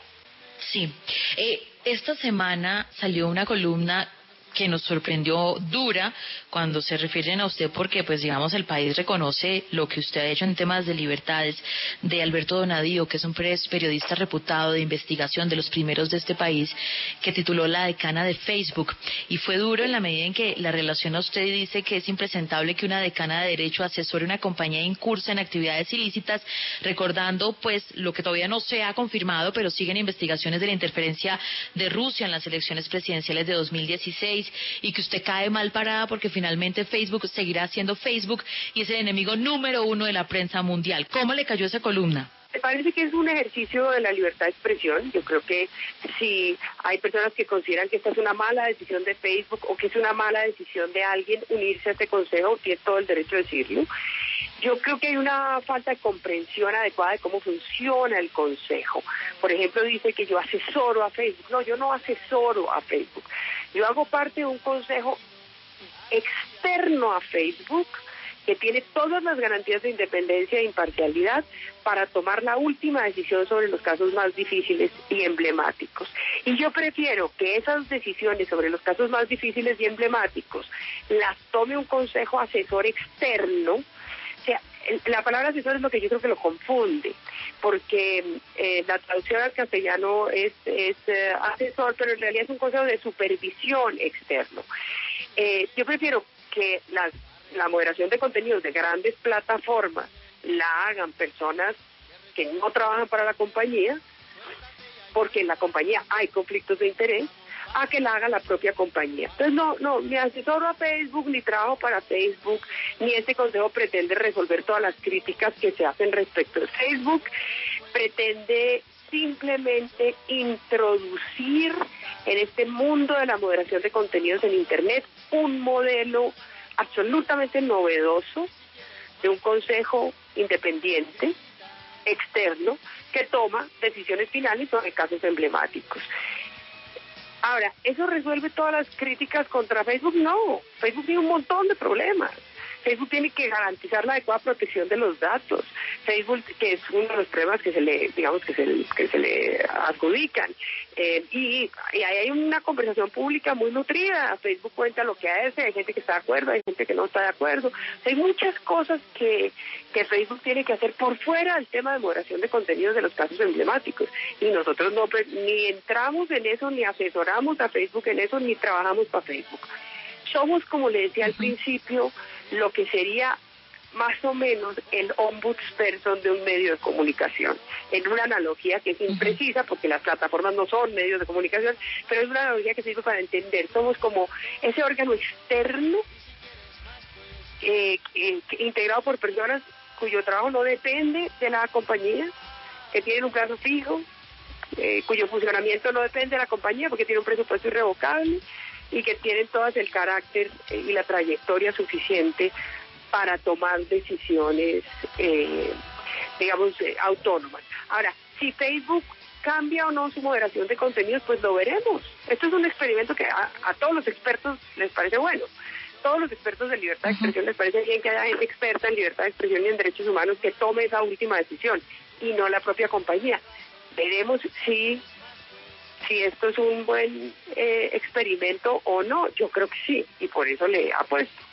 Sí. Eh, esta semana salió una columna que nos sorprendió dura cuando se refieren a usted porque pues digamos el país reconoce lo que usted ha hecho en temas de libertades de Alberto Donadío que es un periodista reputado de investigación de los primeros de este país que tituló La decana de Facebook. Y fue duro en la medida en que la relación a usted dice que es impresentable que una decana de derecho asesore una compañía incursa en actividades ilícitas recordando pues lo que todavía no se ha confirmado pero siguen investigaciones de la interferencia de Rusia en las elecciones presidenciales de 2016 y que usted cae mal parada porque finalmente Facebook seguirá siendo Facebook y es el enemigo número uno de la prensa mundial. ¿Cómo le cayó esa columna? Me parece que es un ejercicio de la libertad de expresión. Yo creo que si hay personas que consideran que esta es una mala decisión de Facebook o que es una mala decisión de alguien unirse a este consejo, tiene todo el derecho a decirlo. Yo creo que hay una falta de comprensión adecuada de cómo funciona el consejo. Por ejemplo, dice que yo asesoro a Facebook. No, yo no asesoro a Facebook. Yo hago parte de un consejo externo a Facebook que tiene todas las garantías de independencia e imparcialidad para tomar la última decisión sobre los casos más difíciles y emblemáticos. Y yo prefiero que esas decisiones sobre los casos más difíciles y emblemáticos las tome un consejo asesor externo. La palabra asesor es lo que yo creo que lo confunde, porque eh, la traducción al castellano es, es eh, asesor, pero en realidad es un consejo de supervisión externo. Eh, yo prefiero que las la moderación de contenidos de grandes plataformas la hagan personas que no trabajan para la compañía, porque en la compañía hay conflictos de interés, a que la haga la propia compañía. Entonces, no, no, ni asesoro a Facebook, ni trabajo para Facebook, ni este consejo pretende resolver todas las críticas que se hacen respecto de Facebook. Pretende simplemente introducir en este mundo de la moderación de contenidos en Internet un modelo absolutamente novedoso de un consejo independiente, externo, que toma decisiones finales sobre casos emblemáticos. Ahora, ¿eso resuelve todas las críticas contra Facebook? No, Facebook tiene un montón de problemas. Facebook tiene que garantizar la adecuada protección de los datos. Facebook, que es uno de los problemas que se le, digamos, que se, que se le adjudican. Eh, y, y hay una conversación pública muy nutrida. Facebook cuenta lo que hace, hay gente que está de acuerdo, hay gente que no está de acuerdo. hay muchas cosas que, que Facebook tiene que hacer por fuera del tema de moderación de contenidos de los casos emblemáticos. Y nosotros no pues, ni entramos en eso, ni asesoramos a Facebook en eso, ni trabajamos para Facebook. Somos, como le decía al principio, lo que sería más o menos el ombudsperson de un medio de comunicación. En una analogía que es imprecisa, porque las plataformas no son medios de comunicación, pero es una analogía que sirve para entender. Somos como ese órgano externo eh, eh, integrado por personas cuyo trabajo no depende de la compañía, que tienen un plazo fijo, eh, cuyo funcionamiento no depende de la compañía porque tiene un presupuesto irrevocable y que tienen todas el carácter y la trayectoria suficiente para tomar decisiones, eh, digamos, eh, autónomas. Ahora, si Facebook cambia o no su moderación de contenidos, pues lo veremos. Esto es un experimento que a, todos los expertos les parece bueno. Todos los expertos de libertad de expresión les parece bien que haya gente experta en libertad de expresión y en derechos humanos que tome esa última decisión y no la propia compañía. Veremos si si esto es un buen eh, experimento o no. Yo creo que sí, y por eso le apuesto.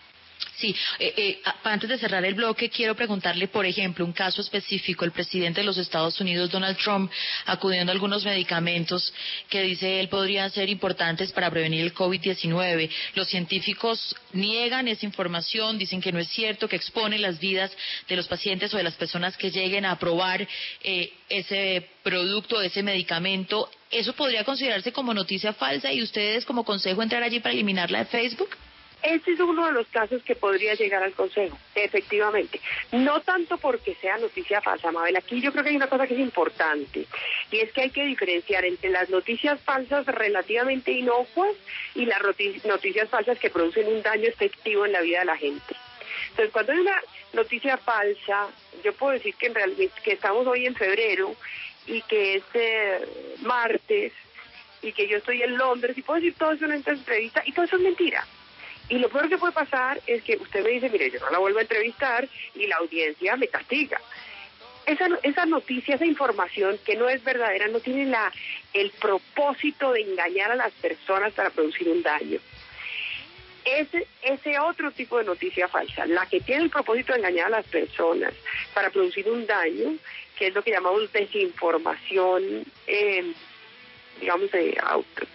Sí, eh, eh, antes de cerrar el bloque, quiero preguntarle, por ejemplo, un caso específico. El presidente de los Estados Unidos, Donald Trump, acudiendo a algunos medicamentos que dice él podrían ser importantes para prevenir el COVID-19. Los científicos niegan esa información, dicen que no es cierto, que expone las vidas de los pacientes o de las personas que lleguen a probar eh, ese producto, ese medicamento. ¿Eso podría considerarse como noticia falsa y ustedes como consejo entrar allí para eliminarla de Facebook? Este es uno de los casos que podría llegar al Consejo, efectivamente. No tanto porque sea noticia falsa, Mabel. Aquí yo creo que hay una cosa que es importante, y es que hay que diferenciar entre las noticias falsas relativamente inocuas y las noticias falsas que producen un daño efectivo en la vida de la gente. Entonces, cuando hay una noticia falsa, yo puedo decir que en realidad que estamos hoy en febrero y que es eh, martes y que yo estoy en Londres y puedo decir todo eso en una entrevista y todo eso es mentira. Y lo peor que puede pasar es que usted me dice, mire, yo no la vuelvo a entrevistar y la audiencia me castiga. Esa, esa noticia, esa información que no es verdadera, no tiene la, el propósito de engañar a las personas para producir un daño. Ese, ese otro tipo de noticia falsa, la que tiene el propósito de engañar a las personas para producir un daño, que es lo que llamamos desinformación, eh, digamos, de auto,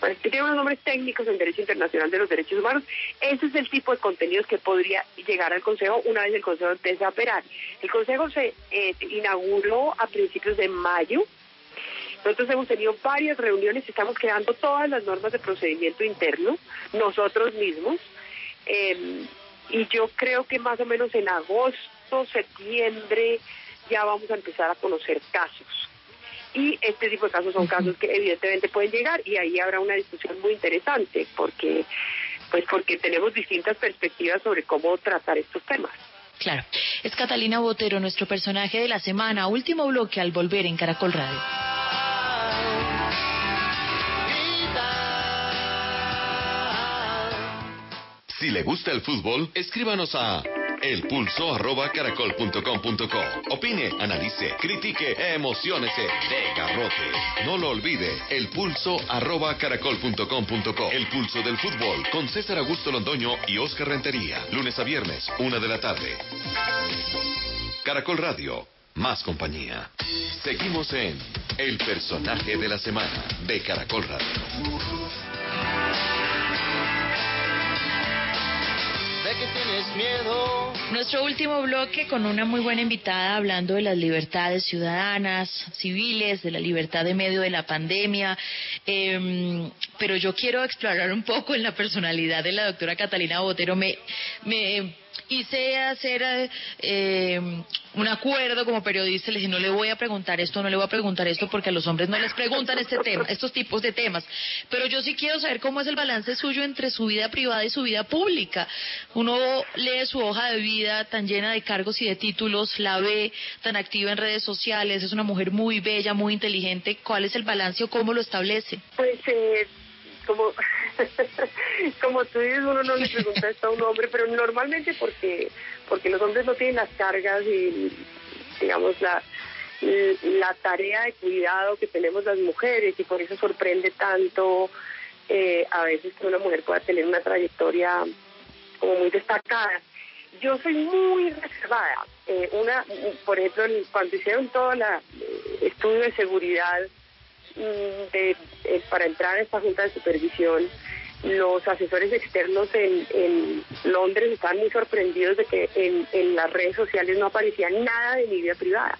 que tiene unos nombres técnicos en Derecho Internacional de los Derechos Humanos. Ese es el tipo de contenidos que podría llegar al Consejo una vez el Consejo empiece a operar. El Consejo se eh, inauguró a principios de mayo. Nosotros hemos tenido varias reuniones, estamos creando todas las normas de procedimiento interno, nosotros mismos. Em, y yo creo que más o menos en agosto, septiembre, ya vamos a empezar a conocer casos y este tipo de casos son casos que evidentemente pueden llegar y ahí habrá una discusión muy interesante porque pues porque tenemos distintas perspectivas sobre cómo tratar estos temas. Claro. Es Catalina Botero, nuestro personaje de la semana. Último bloque al volver en Caracol Radio. Si le gusta el fútbol, escríbanos a elpulso.caracol.com.co. Opine, analice, critique, emocionese, de garrote. No lo olvide, elpulso.caracol.com.co. El pulso del fútbol con César Augusto Londoño y Oscar Rentería. Lunes a viernes, una de la tarde. Caracol Radio, más compañía. Seguimos en El personaje de la semana de Caracol Radio. Que tienes miedo. Nuestro último bloque con una muy buena invitada hablando de las libertades ciudadanas, civiles, de la libertad de medio de la pandemia. Em, pero yo quiero explorar un poco en la personalidad de la doctora Catalina Botero. Me, me quise hacer eh, un acuerdo como periodista, le dije, no le voy a preguntar esto, no le voy a preguntar esto, porque a los hombres no les preguntan este tema, estos tipos de temas. Pero yo sí quiero saber cómo es el balance suyo entre su vida privada y su vida pública. Uno lee su hoja de vida tan llena de cargos y de títulos, la ve tan activa en redes sociales, es una mujer muy bella, muy inteligente. ¿Cuál es el balance o cómo lo establece? Pues eh, como, como tú dices, uno no le pregunta esto a un hombre, pero normalmente porque, porque los hombres no tienen las cargas y, digamos, la, la tarea de cuidado que tenemos las mujeres y por eso sorprende tanto eh, a veces que una mujer pueda tener una trayectoria como muy destacada. Yo soy muy reservada. Eh, una, por ejemplo, cuando hicieron todo el eh, estudio de seguridad Mm, de, para entrar a esta junta de supervisión, los asesores externos en, en Londres estaban muy sorprendidos de que en, en las redes sociales no aparecía nada de mi vida privada.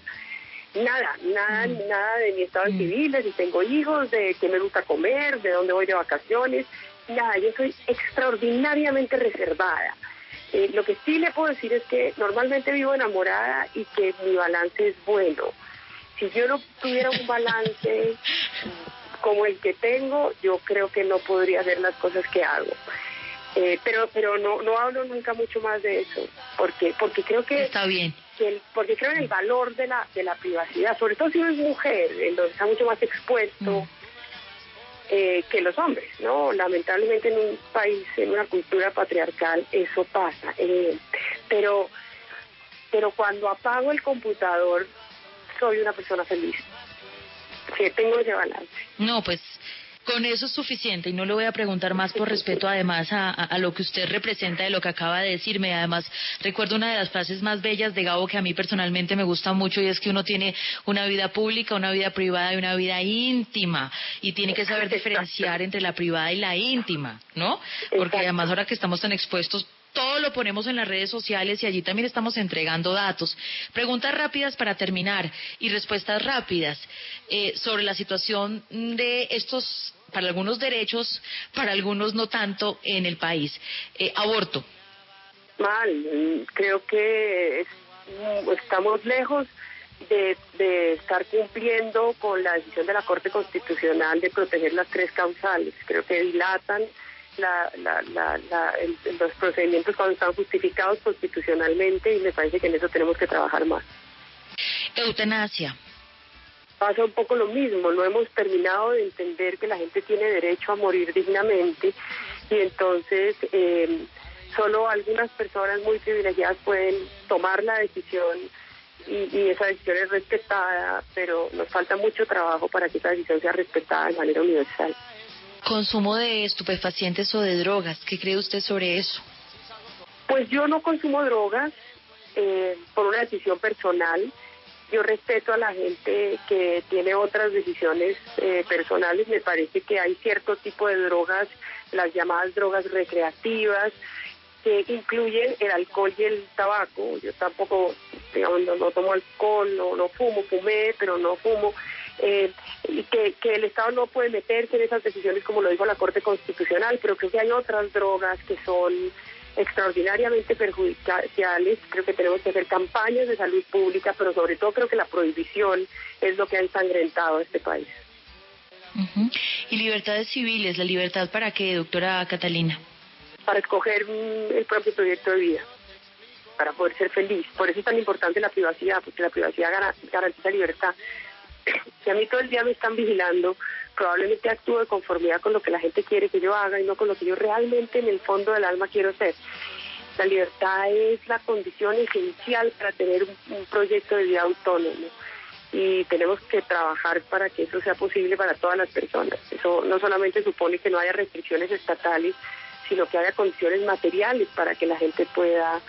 Nada, nada, nada de mi estado civil, de si tengo hijos, de qué me gusta comer, de dónde voy de vacaciones, nada, yo soy extraordinariamente reservada. Eh, lo que sí le puedo decir es que normalmente vivo enamorada y que mi balance es bueno. Si yo no tuviera un balance como el que tengo, yo creo que no podría hacer las cosas que hago. Eh, pero pero no no hablo nunca mucho más de eso porque porque creo que está bien. porque creo en el valor de la de la privacidad sobre todo si uno es mujer en donde está mucho más expuesto eh, que los hombres no lamentablemente en un país en una cultura patriarcal eso pasa eh, pero pero cuando apago el computador soy una persona feliz. Que tengo ese balance. No pues con eso es suficiente y no le voy a preguntar más por respeto además a, a, lo que usted representa de lo que acaba de decirme. Además, recuerdo una de las frases más bellas de Gabo que a mí personalmente me gusta mucho y es que uno tiene una vida pública, una vida privada y una vida íntima. Y tiene que saber diferenciar entre la privada y la íntima, ¿no? Porque además ahora que estamos tan expuestos todo lo ponemos en las redes sociales y allí también estamos entregando datos. Preguntas rápidas para terminar y respuestas rápidas eh, sobre la situación de estos, para algunos derechos, para algunos no tanto en el país. Eh, aborto. Mal, creo que estamos lejos de, de, estar cumpliendo con la decisión de la Corte Constitucional de proteger las tres causales. Creo que dilatan la, la, la, la los procedimientos cuando están justificados constitucionalmente y me parece que en eso tenemos que trabajar más. Eutanasia. Pasa un poco lo mismo, no hemos terminado de entender que la gente tiene derecho a morir dignamente y entonces eh, solo algunas personas muy privilegiadas pueden tomar la decisión y, y, esa decisión es respetada, pero nos falta mucho trabajo para que esa decisión sea respetada de manera universal. Consumo de estupefacientes o de drogas, ¿qué cree usted sobre eso? Pues yo no consumo drogas eh, por una decisión personal. Yo respeto a la gente que tiene otras decisiones eh, personales. Me parece que hay cierto tipo de drogas, las llamadas drogas recreativas, que incluyen el alcohol y el tabaco. Yo tampoco, digamos, no, no tomo alcohol, no, no fumo, fumé, pero no fumo eh, y que, que el Estado no puede meterse en esas decisiones como lo dijo la Corte Constitucional, pero creo que hay otras drogas que son extraordinariamente perjudiciales. Creo que tenemos que hacer campañas de salud pública, pero sobre todo creo que la prohibición es lo que ha ensangrentado a este país. ¿Y libertades civiles? ¿La libertad para qué, doctora Catalina? Para escoger mm, el propio proyecto de vida, para poder ser feliz. Por eso es tan importante la privacidad, porque la privacidad garantiza libertad si a mí todo el día me están vigilando, probablemente actúo de conformidad con lo que la gente quiere que yo haga y no con lo que yo realmente en el fondo del alma quiero ser. La libertad es la condición esencial para tener un, proyecto de vida autónomo y tenemos que trabajar para que eso sea posible para todas las personas. Eso no solamente supone que no haya restricciones estatales, sino que haya condiciones materiales para que la gente pueda,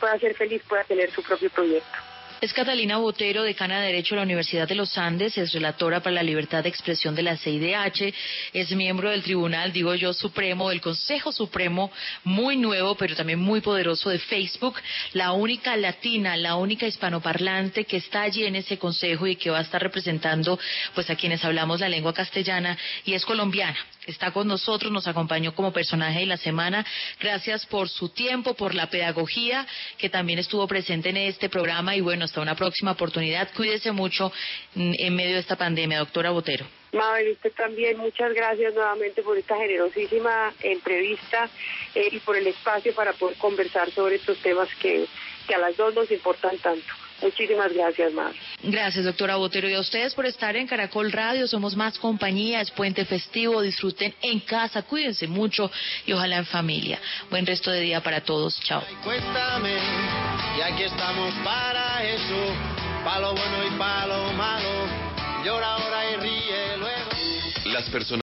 pueda ser feliz, pueda tener su propio proyecto. Es Catalina Botero, decana de Derecho de la Universidad de los Andes, es relatora para la libertad de expresión de la CIDH, es miembro del Tribunal, digo yo, Supremo, del Consejo Supremo, muy nuevo, pero también muy poderoso de Facebook, la única latina, la única hispanoparlante que está allí en ese consejo y que va a estar representando pues a quienes hablamos la lengua castellana y es colombiana. Está con nosotros, nos acompañó como personaje de la semana. Gracias por su tiempo, por la pedagogía que también estuvo presente en este programa y bueno, hasta una próxima oportunidad. Cuídese mucho en medio de esta pandemia, doctora Botero. Mabel, usted también, muchas gracias nuevamente por esta generosísima entrevista eh, y por el espacio para poder conversar sobre estos temas que, que a las dos nos importan tanto. Muchísimas gracias, Mar. Gracias, doctora Botero. Y a ustedes por estar en Caracol Radio. Somos más compañías, puente festivo. Disfruten en casa, cuídense mucho y ojalá en familia. Buen resto de día para todos. Chao. Cuéntame, y aquí estamos para eso. Palo bueno y palo malo. Llora ahora y ríe luego. Las personas